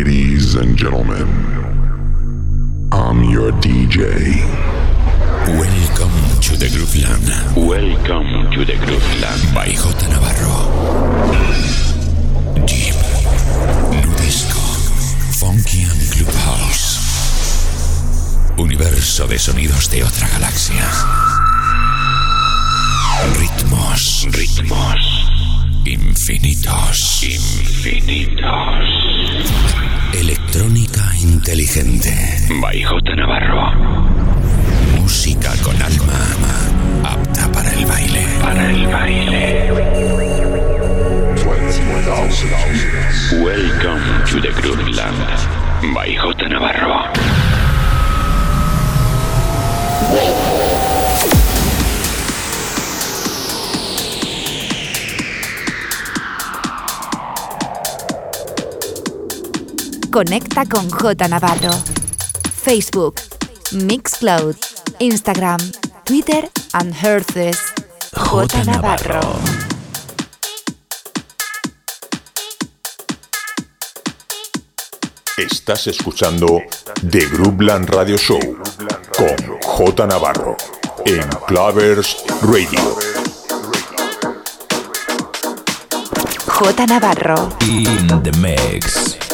Ladies and gentlemen, I'm your DJ. Welcome to the Grooveland. Welcome to the Grooveland. By J. Navarro. Deep, Nudisco, Funky and Clubhouse. Universo de sonidos de otra galaxia. Ritmos, ritmos. Infinitos, infinitos. Electrónica inteligente. By J. Navarro. Música con alma, apta para el baile. Para el baile. Welcome to the Grooveland. By J. Navarro. Conecta con J Navarro. Facebook, Mixcloud, Instagram, Twitter and Herces. J Navarro. Estás escuchando The Groupland Radio Show con J Navarro en Clavers Radio. J Navarro. In the mix.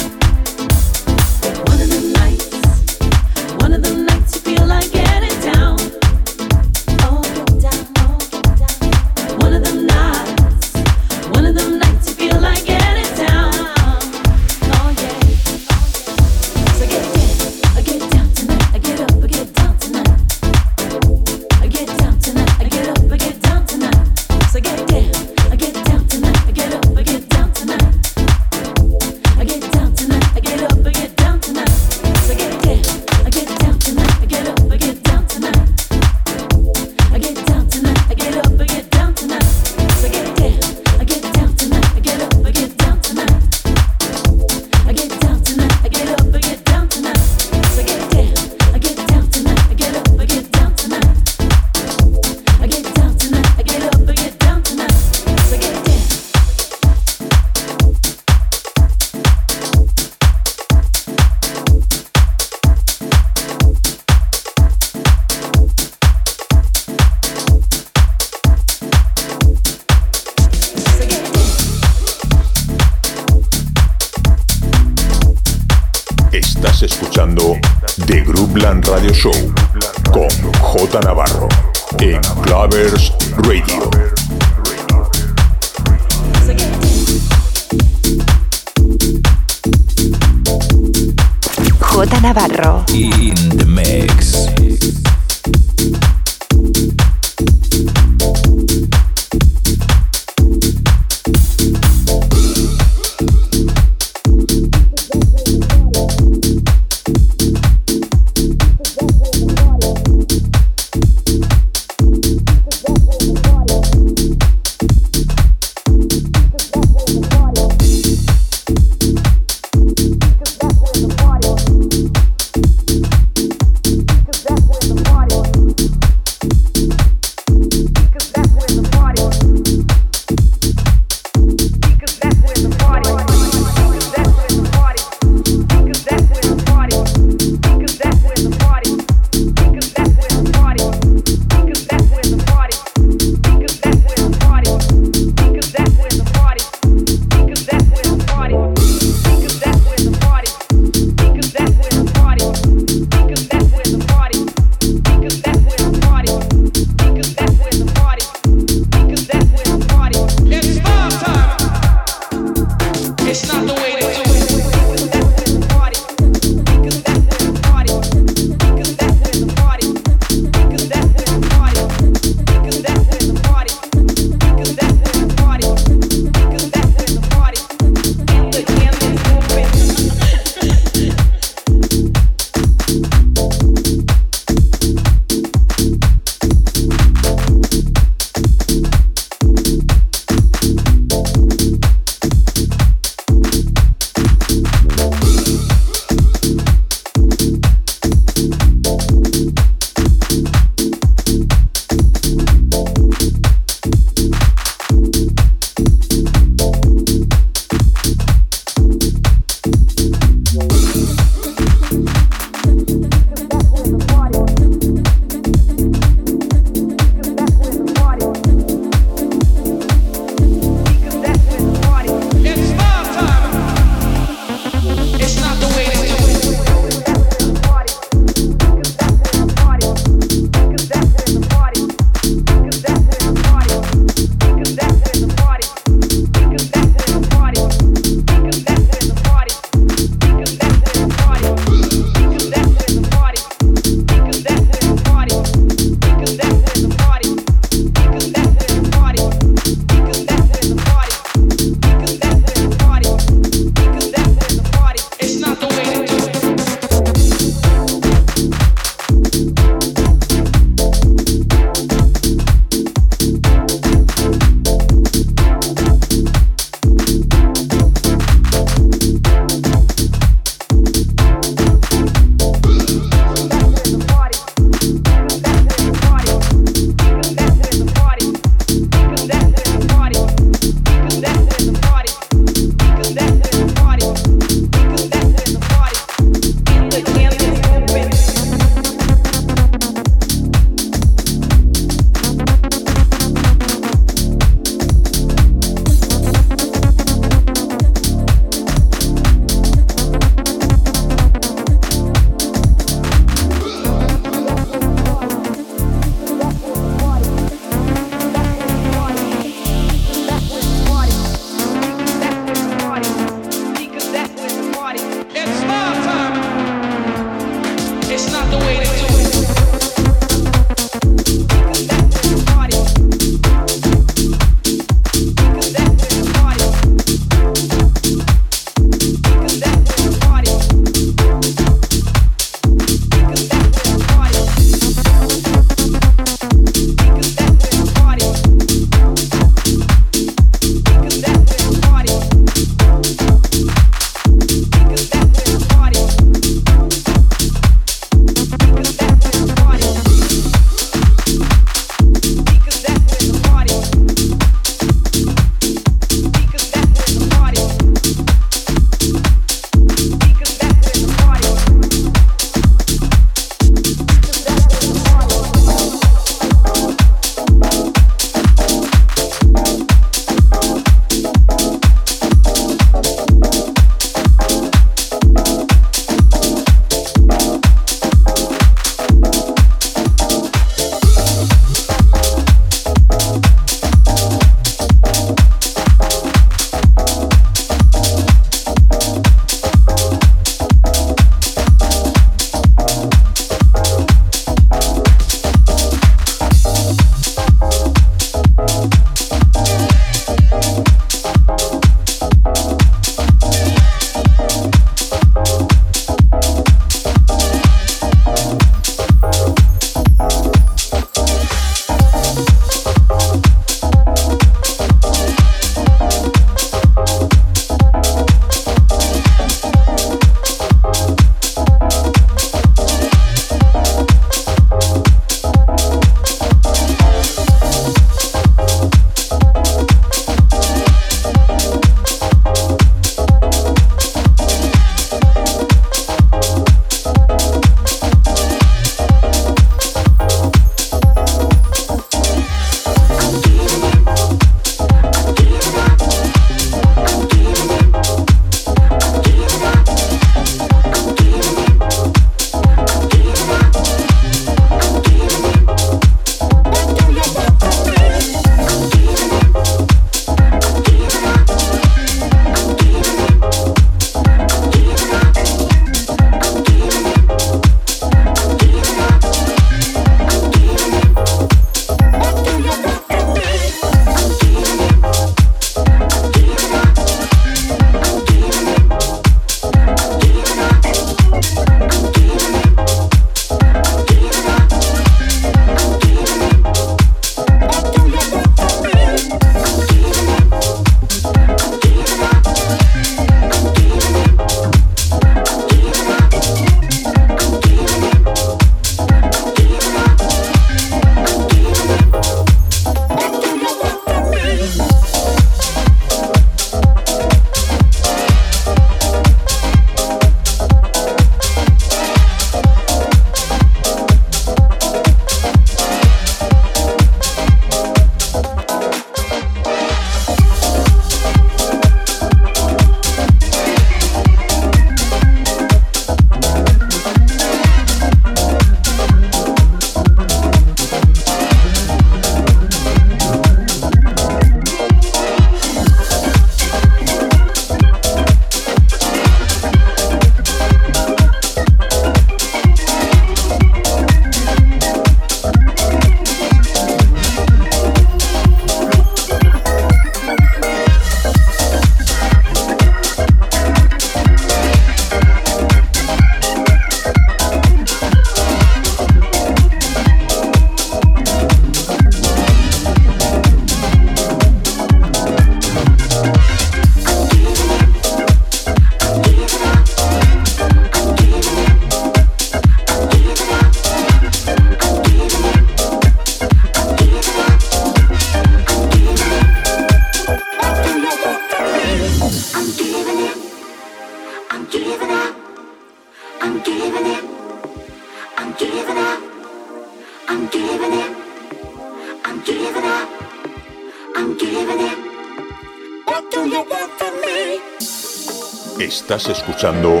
Escuchando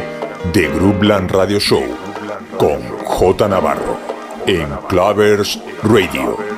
The Radio Show con J Navarro en Clavers Radio.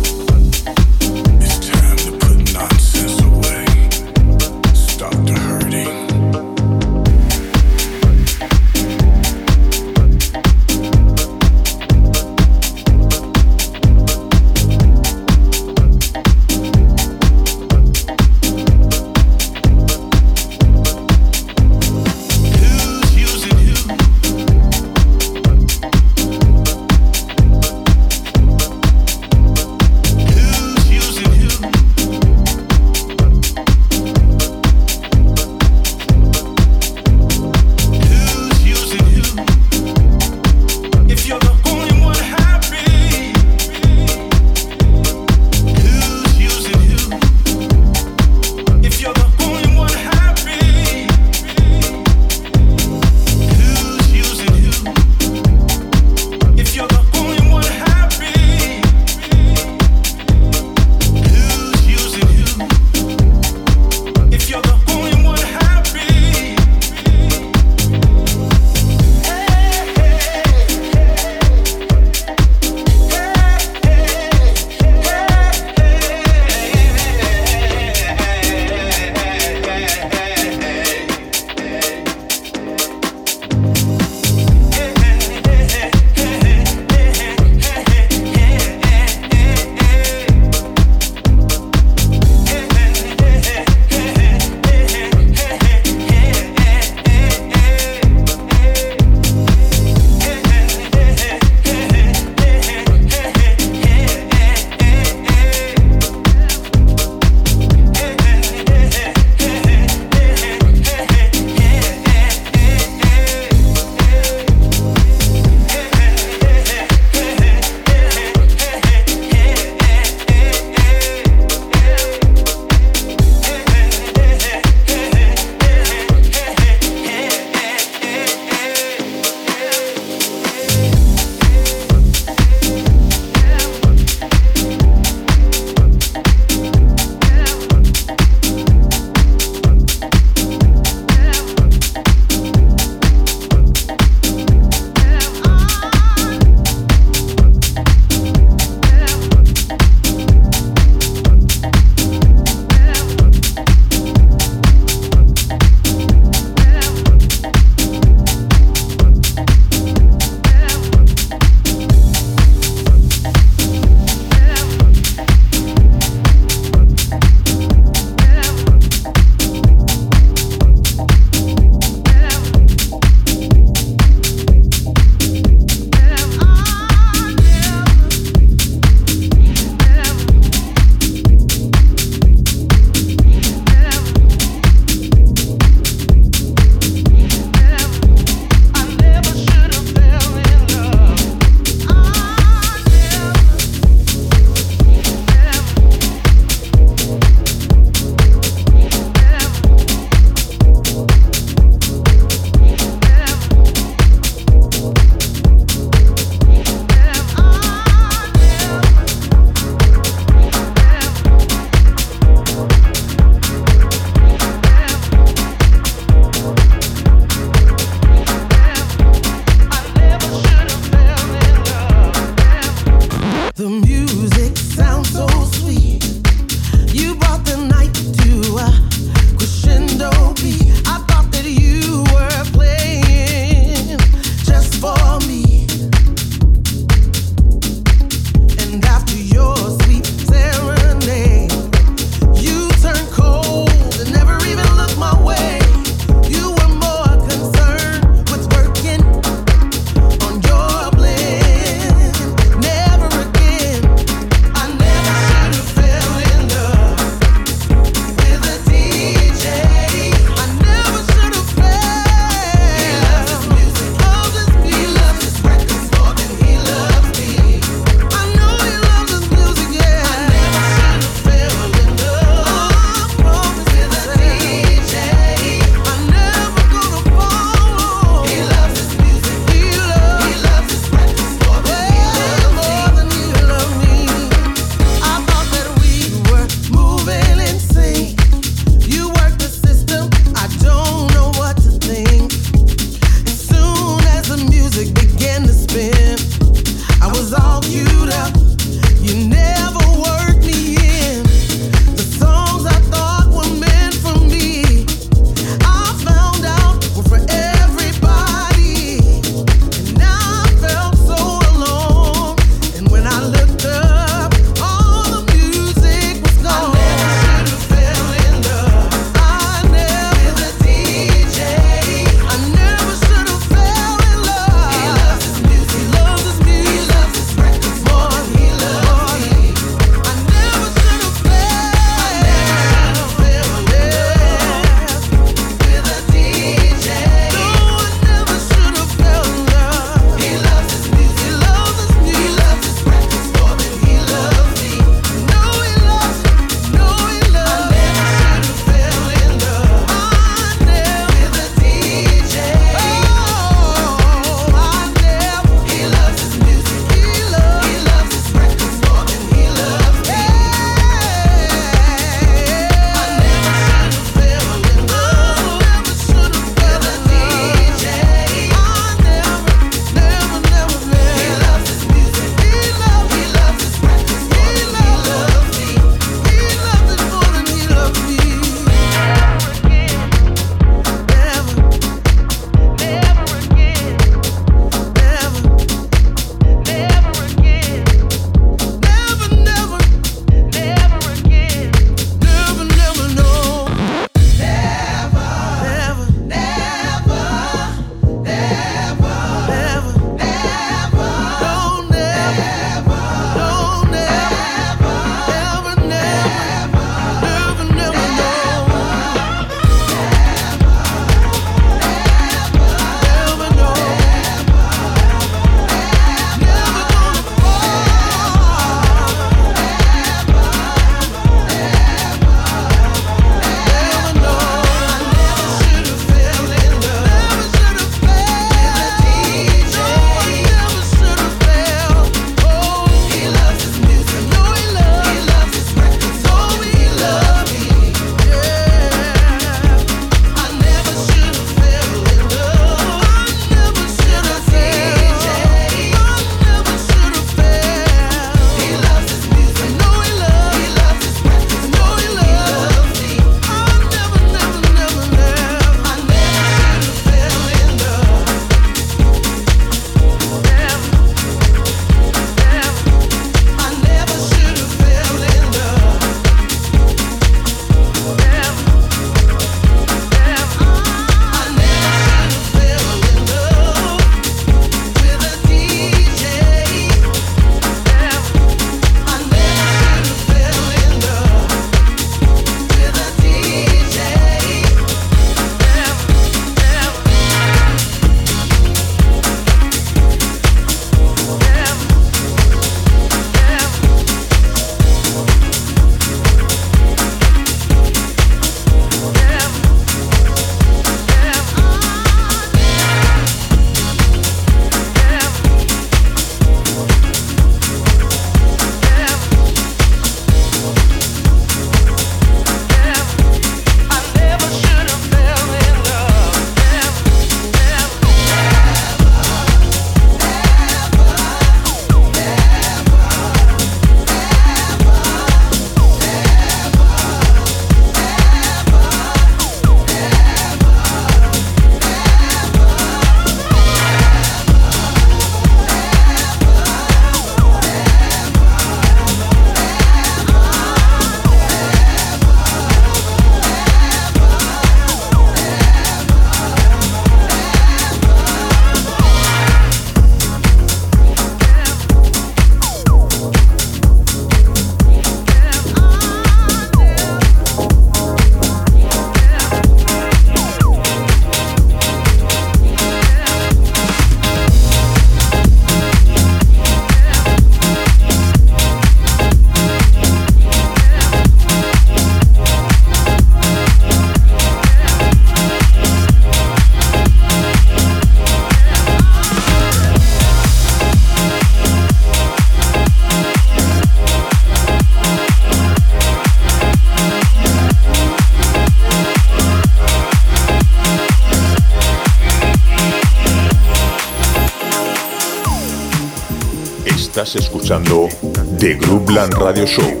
Estás escuchando The Groupland Radio Show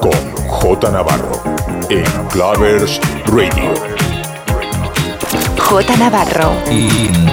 con J Navarro en Clavers Radio. J Navarro. In.